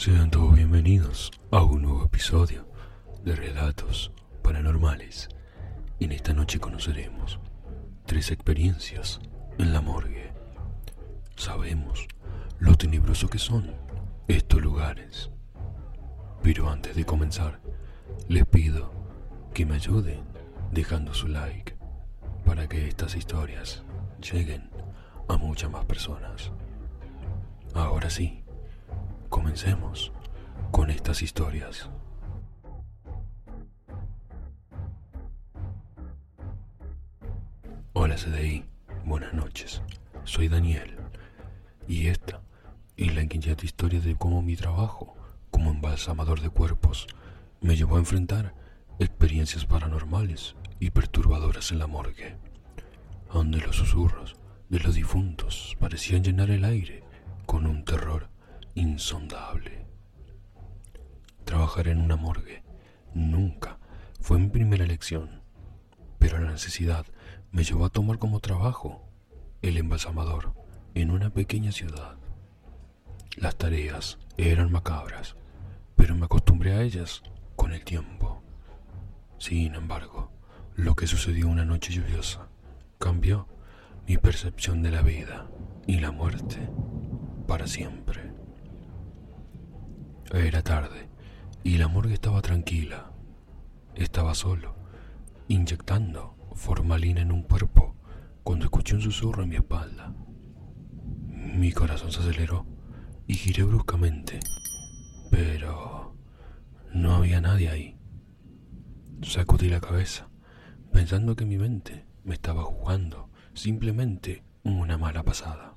Sean todos bienvenidos a un nuevo episodio de Relatos Paranormales. En esta noche conoceremos tres experiencias en la morgue. Sabemos lo tenebroso que son estos lugares. Pero antes de comenzar, les pido que me ayuden dejando su like para que estas historias lleguen a muchas más personas. Ahora sí, comencemos con estas historias. Hola CDI, buenas noches. Soy Daniel y esta es la inquietante historia de cómo mi trabajo como embalsamador de cuerpos me llevó a enfrentar experiencias paranormales y perturbadoras en la morgue, donde los susurros de los difuntos parecían llenar el aire con un terror insondable. Trabajar en una morgue nunca fue mi primera elección, pero la necesidad me llevó a tomar como trabajo el embalsamador en una pequeña ciudad. Las tareas eran macabras, pero me acostumbré a ellas con el tiempo. Sin embargo, lo que sucedió una noche lluviosa cambió mi percepción de la vida y la muerte para siempre. Era tarde y la morgue estaba tranquila. Estaba solo, inyectando formalina en un cuerpo cuando escuché un susurro en mi espalda. Mi corazón se aceleró y giré bruscamente, pero no había nadie ahí. Sacudí la cabeza, pensando que mi mente me estaba jugando simplemente una mala pasada.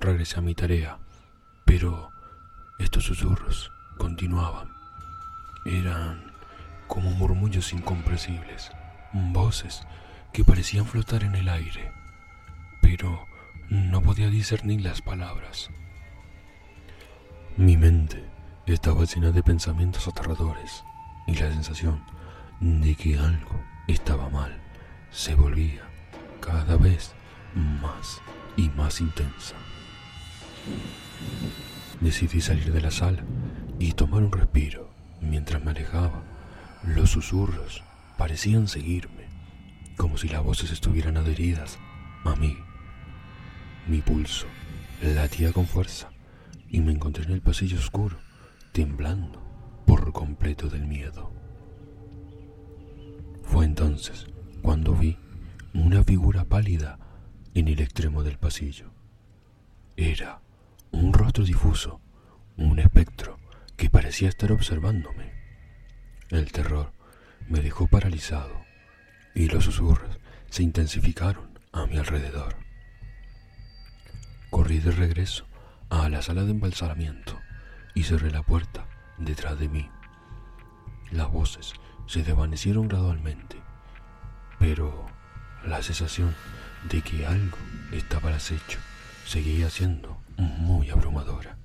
Regresé a mi tarea, pero estos susurros continuaban. Eran como murmullos incomprensibles, voces que parecían flotar en el aire, pero no podía discernir las palabras. Mi mente estaba llena de pensamientos aterradores y la sensación de que algo estaba mal se volvía cada vez más y más intensa. Decidí salir de la sala y tomar un respiro. Mientras me alejaba, los susurros parecían seguirme, como si las voces estuvieran adheridas a mí. Mi pulso latía con fuerza y me encontré en el pasillo oscuro, temblando por completo del miedo. Fue entonces cuando vi una figura pálida en el extremo del pasillo. Era un rostro difuso, un espectro que parecía estar observándome. El terror me dejó paralizado y los susurros se intensificaron a mi alrededor. Corrí de regreso a la sala de embalsamamiento y cerré la puerta detrás de mí. Las voces se desvanecieron gradualmente, pero la sensación de que algo estaba al acecho seguía siendo muy abrumadora.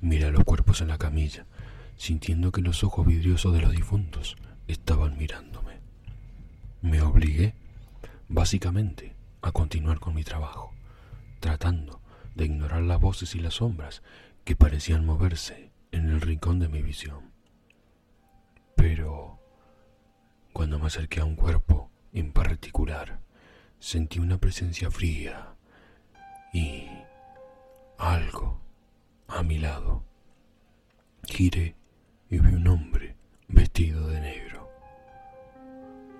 Miré a los cuerpos en la camilla, sintiendo que los ojos vidriosos de los difuntos estaban mirándome. Me obligué, básicamente, a continuar con mi trabajo, tratando de ignorar las voces y las sombras que parecían moverse en el rincón de mi visión. Pero, cuando me acerqué a un cuerpo en particular, sentí una presencia fría y algo a mi lado. Giré y vi un hombre vestido de negro,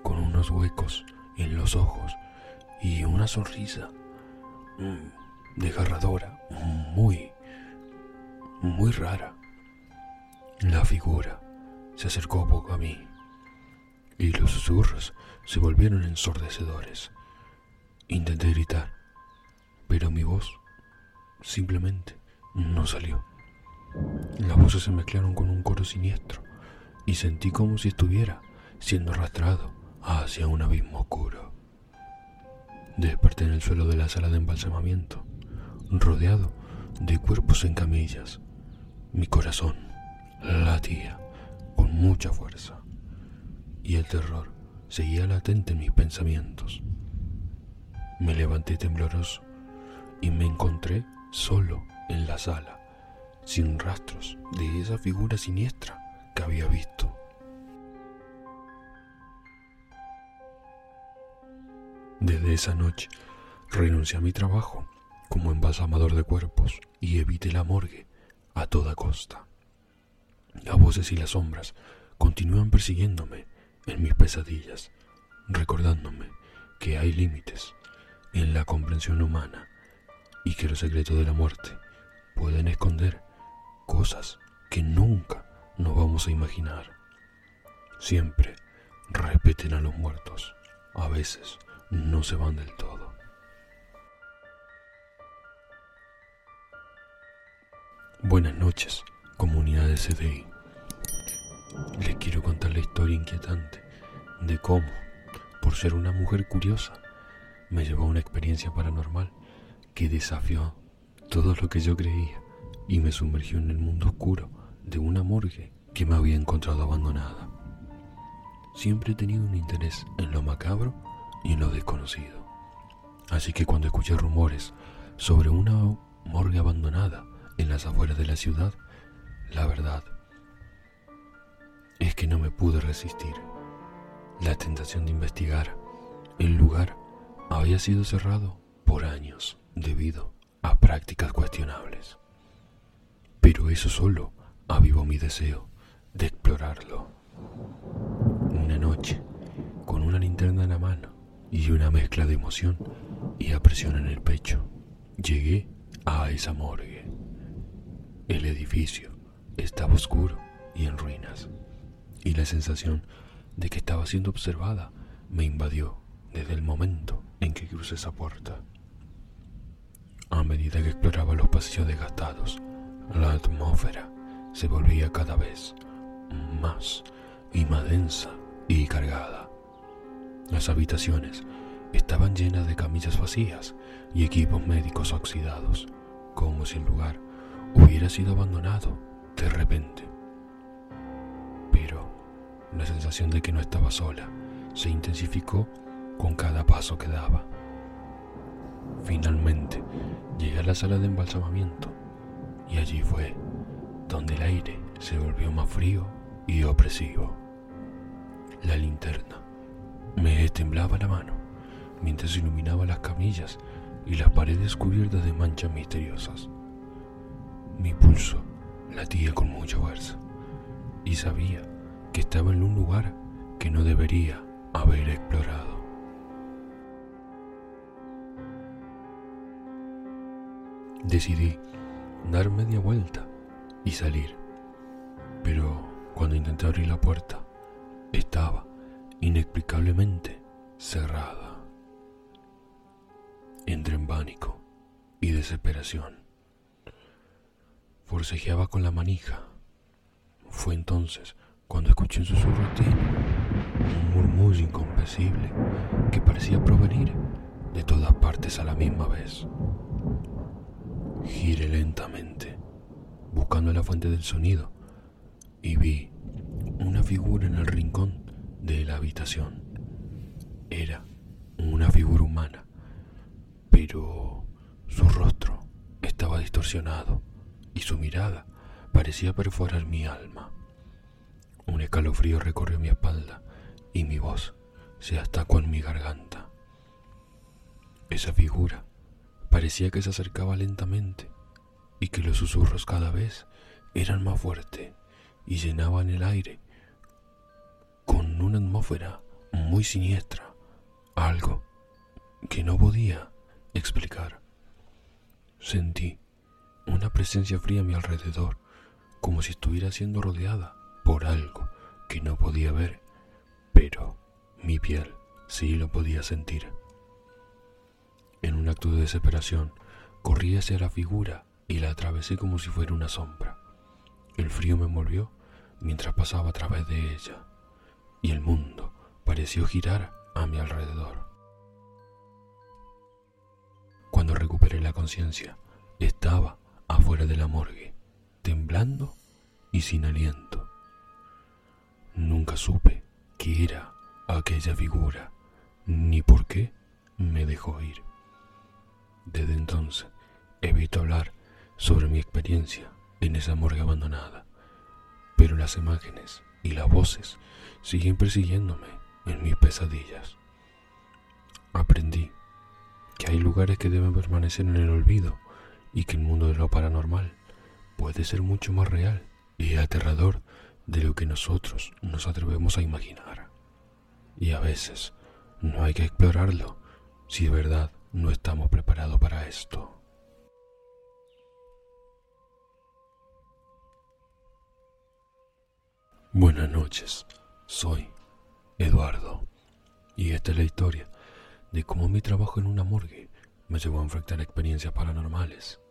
con unos huecos en los ojos y una sonrisa mm, desgarradora, muy, muy rara. La figura se acercó poco a mí y los susurros se volvieron ensordecedores. Intenté gritar, pero mi voz simplemente no salió. Las voces se mezclaron con un coro siniestro y sentí como si estuviera siendo arrastrado hacia un abismo oscuro. Desperté en el suelo de la sala de embalsamamiento, rodeado de cuerpos en camillas. Mi corazón latía con mucha fuerza y el terror seguía latente en mis pensamientos. Me levanté tembloroso y me encontré solo en la sala, sin rastros de esa figura siniestra que había visto. Desde esa noche renuncié a mi trabajo como embalsamador de cuerpos y evité la morgue a toda costa. Las voces y las sombras continúan persiguiéndome en mis pesadillas, recordándome que hay límites en la comprensión humana y que los secretos de la muerte pueden esconder cosas que nunca nos vamos a imaginar. Siempre respeten a los muertos, a veces no se van del todo. Buenas noches, comunidad de CDI. Les quiero contar la historia inquietante de cómo, por ser una mujer curiosa, me llevó a una experiencia paranormal que desafió todo lo que yo creía y me sumergió en el mundo oscuro de una morgue que me había encontrado abandonada. Siempre he tenido un interés en lo macabro y en lo desconocido. Así que cuando escuché rumores sobre una morgue abandonada en las afueras de la ciudad, la verdad es que no me pude resistir. La tentación de investigar el lugar había sido cerrado por años debido a prácticas cuestionables. Pero eso solo avivó mi deseo de explorarlo. Una noche, con una linterna en la mano y una mezcla de emoción y apresión en el pecho, llegué a esa morgue. El edificio estaba oscuro y en ruinas, y la sensación de que estaba siendo observada me invadió desde el momento en que crucé esa puerta. A medida que exploraba los pasillos desgastados, la atmósfera se volvía cada vez más y más densa y cargada. Las habitaciones estaban llenas de camillas vacías y equipos médicos oxidados, como si el lugar hubiera sido abandonado de repente. Pero la sensación de que no estaba sola se intensificó con cada paso que daba. Finalmente llegué a la sala de embalsamamiento y allí fue donde el aire se volvió más frío y opresivo. La linterna me temblaba la mano mientras iluminaba las camillas y las paredes cubiertas de manchas misteriosas. Mi pulso latía con mucha fuerza y sabía que estaba en un lugar que no debería haber explorado. Decidí dar media vuelta y salir, pero cuando intenté abrir la puerta, estaba inexplicablemente cerrada. Entré en pánico y desesperación. Forcejeaba con la manija. Fue entonces cuando escuché un susurro un murmullo incomprensible que parecía provenir de todas partes a la misma vez. Giré lentamente, buscando la fuente del sonido, y vi una figura en el rincón de la habitación. Era una figura humana, pero su rostro estaba distorsionado y su mirada parecía perforar mi alma. Un escalofrío recorrió mi espalda y mi voz se atacó en mi garganta. Esa figura parecía que se acercaba lentamente y que los susurros cada vez eran más fuertes y llenaban el aire con una atmósfera muy siniestra, algo que no podía explicar. Sentí una presencia fría a mi alrededor, como si estuviera siendo rodeada por algo que no podía ver, pero mi piel sí lo podía sentir. En un acto de desesperación, corrí hacia la figura y la atravesé como si fuera una sombra. El frío me envolvió mientras pasaba a través de ella, y el mundo pareció girar a mi alrededor. Cuando recuperé la conciencia, estaba afuera de la morgue, temblando y sin aliento. Nunca supe qué era aquella figura, ni por qué me dejó ir. Desde entonces evito hablar sobre mi experiencia en esa morgue abandonada, pero las imágenes y las voces siguen persiguiéndome en mis pesadillas. Aprendí que hay lugares que deben permanecer en el olvido y que el mundo de lo paranormal puede ser mucho más real y aterrador de lo que nosotros nos atrevemos a imaginar. Y a veces no hay que explorarlo si de verdad no estamos preparados para esto. Buenas noches, soy Eduardo y esta es la historia de cómo mi trabajo en una morgue me llevó a enfrentar experiencias paranormales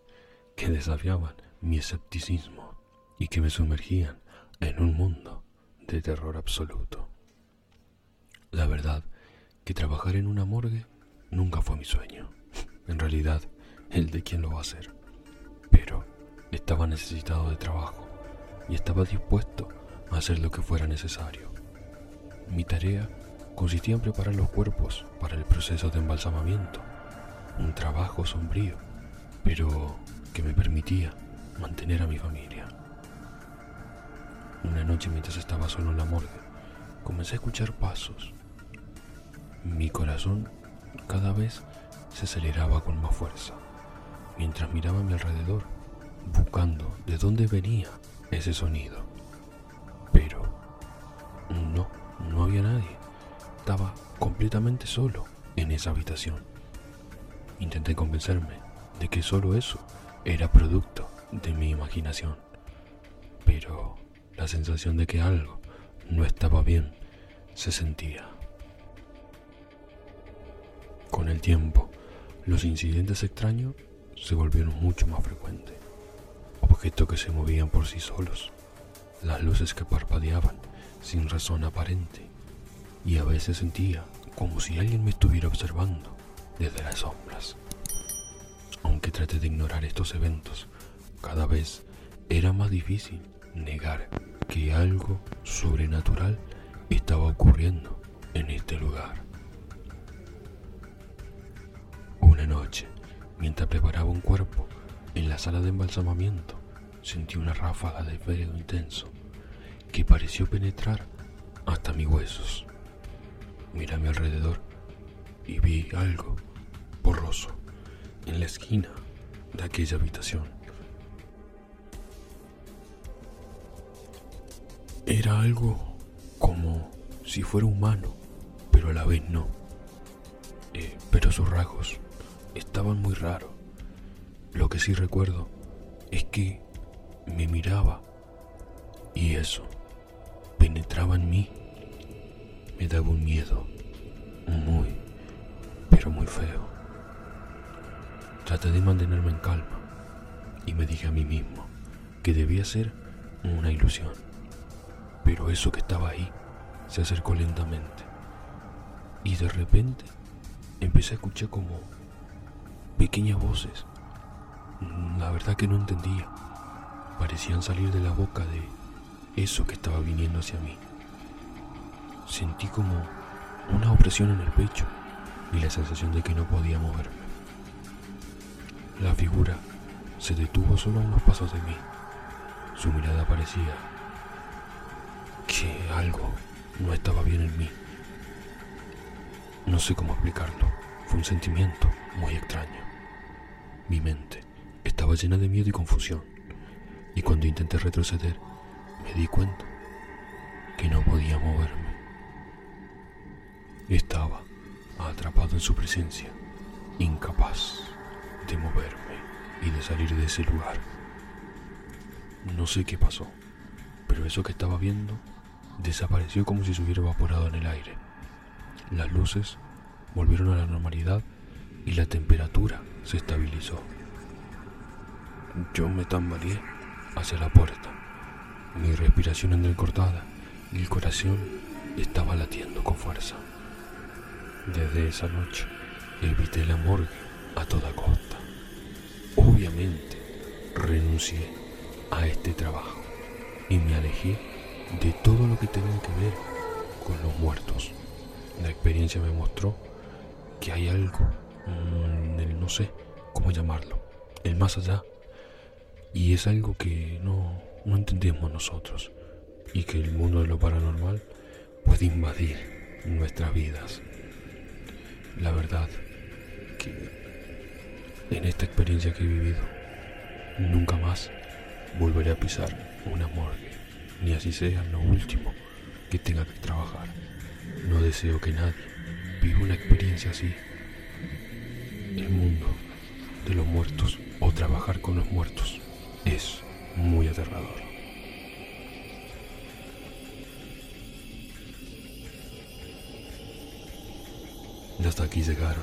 que desafiaban mi escepticismo y que me sumergían en un mundo de terror absoluto. La verdad que trabajar en una morgue nunca fue mi sueño. En realidad, el de quién lo va a hacer. Pero estaba necesitado de trabajo y estaba dispuesto a hacer lo que fuera necesario. Mi tarea consistía en preparar los cuerpos para el proceso de embalsamamiento. Un trabajo sombrío, pero que me permitía mantener a mi familia. Una noche mientras estaba solo en la morgue, comencé a escuchar pasos. Mi corazón cada vez se aceleraba con más fuerza, mientras miraba a mi alrededor, buscando de dónde venía ese sonido. Pero no, no había nadie. Estaba completamente solo en esa habitación. Intenté convencerme de que solo eso era producto de mi imaginación. Pero la sensación de que algo no estaba bien se sentía. Con el tiempo, los incidentes extraños se volvieron mucho más frecuentes. Objetos que se movían por sí solos, las luces que parpadeaban sin razón aparente, y a veces sentía como si alguien me estuviera observando desde las sombras. Aunque traté de ignorar estos eventos, cada vez era más difícil negar que algo sobrenatural estaba ocurriendo en este lugar. Noche, mientras preparaba un cuerpo en la sala de embalsamamiento, sentí una ráfaga de fuego intenso que pareció penetrar hasta mis huesos. Miré a mi alrededor y vi algo borroso en la esquina de aquella habitación. Era algo como si fuera humano, pero a la vez no. Eh, pero sus rasgos estaban muy raros. Lo que sí recuerdo es que me miraba y eso penetraba en mí. Me daba un miedo muy, pero muy feo. Traté de mantenerme en calma y me dije a mí mismo que debía ser una ilusión. Pero eso que estaba ahí se acercó lentamente y de repente empecé a escuchar como pequeñas voces. La verdad que no entendía. Parecían salir de la boca de eso que estaba viniendo hacia mí. Sentí como una opresión en el pecho y la sensación de que no podía moverme. La figura se detuvo solo a unos pasos de mí. Su mirada parecía que algo no estaba bien en mí. No sé cómo explicarlo. Fue un sentimiento muy extraño. Mi mente estaba llena de miedo y confusión. Y cuando intenté retroceder, me di cuenta que no podía moverme. Estaba atrapado en su presencia, incapaz de moverme y de salir de ese lugar. No sé qué pasó, pero eso que estaba viendo desapareció como si se hubiera evaporado en el aire. Las luces volvieron a la normalidad y la temperatura se estabilizó. Yo me tambaleé hacia la puerta. Mi respiración entrecortada y el corazón estaba latiendo con fuerza. Desde esa noche evité la morgue a toda costa. Obviamente renuncié a este trabajo y me alejé de todo lo que tenía que ver con los muertos. La experiencia me mostró que hay algo, mm, el no sé cómo llamarlo, el más allá, Y es algo que no, no entendemos nosotros. Y que el mundo de lo paranormal puede invadir nuestras vidas. La verdad que en esta experiencia que he vivido, nunca más volveré a pisar una morgue, ni así sea lo último que tenga que trabajar. No deseo que nadie viva una experiencia así. El mundo de los muertos o trabajar con los muertos es muy aterrador. Y hasta aquí llegaron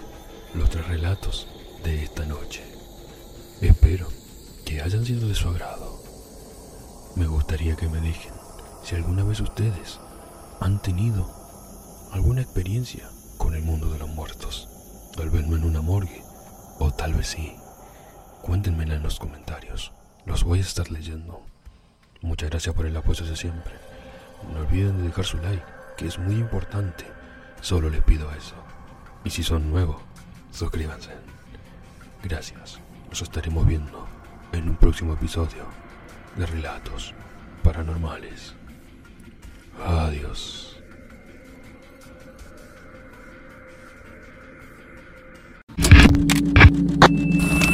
los tres relatos de esta noche. Espero que hayan sido de su agrado. Me gustaría que me dejen si alguna vez ustedes han tenido alguna experiencia con el mundo de los muertos. Tal vez no en una morgue, o tal vez sí. Cuéntenmela en los comentarios. Los voy a estar leyendo. Muchas gracias por el apoyo de siempre. No olviden de dejar su like, que es muy importante. Solo les pido eso. Y si son nuevos, suscríbanse. Gracias. Nos estaremos viendo en un próximo episodio de Relatos Paranormales. Adiós. ああ。